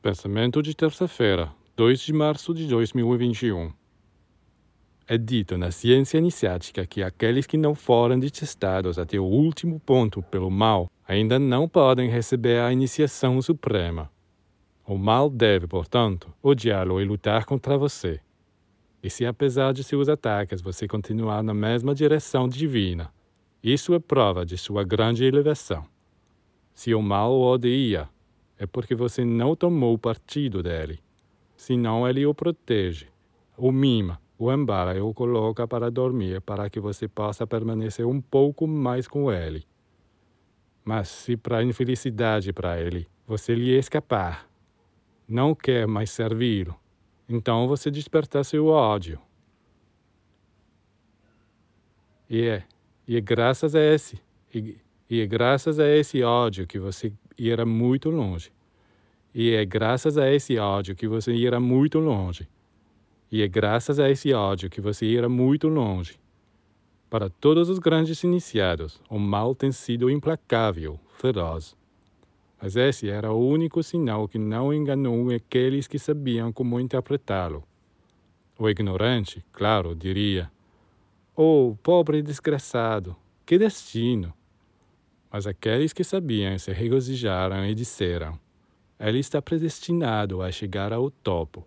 Pensamento de terça-feira, 2 de março de 2021. É dito na ciência iniciática que aqueles que não foram detestados até o último ponto pelo mal ainda não podem receber a iniciação suprema. O mal deve, portanto, odiá-lo e lutar contra você. E se apesar de seus ataques você continuar na mesma direção divina, isso é prova de sua grande elevação. Se o mal o odeia, é porque você não tomou partido dele. Senão ele o protege, o mima, o embala e o coloca para dormir para que você possa permanecer um pouco mais com ele. Mas se para infelicidade para ele você lhe escapar, não quer mais servi-lo, então você desperta seu ódio. E é, e é graças a esse, e, e é graças a esse ódio que você irá muito longe. E é graças a esse ódio que você irá muito longe. E é graças a esse ódio que você irá muito longe. Para todos os grandes iniciados, o mal tem sido implacável, feroz. Mas esse era o único sinal que não enganou aqueles que sabiam como interpretá-lo. O ignorante, claro, diria: Oh, pobre desgraçado, que destino! Mas aqueles que sabiam se regozijaram e disseram: Ele está predestinado a chegar ao topo.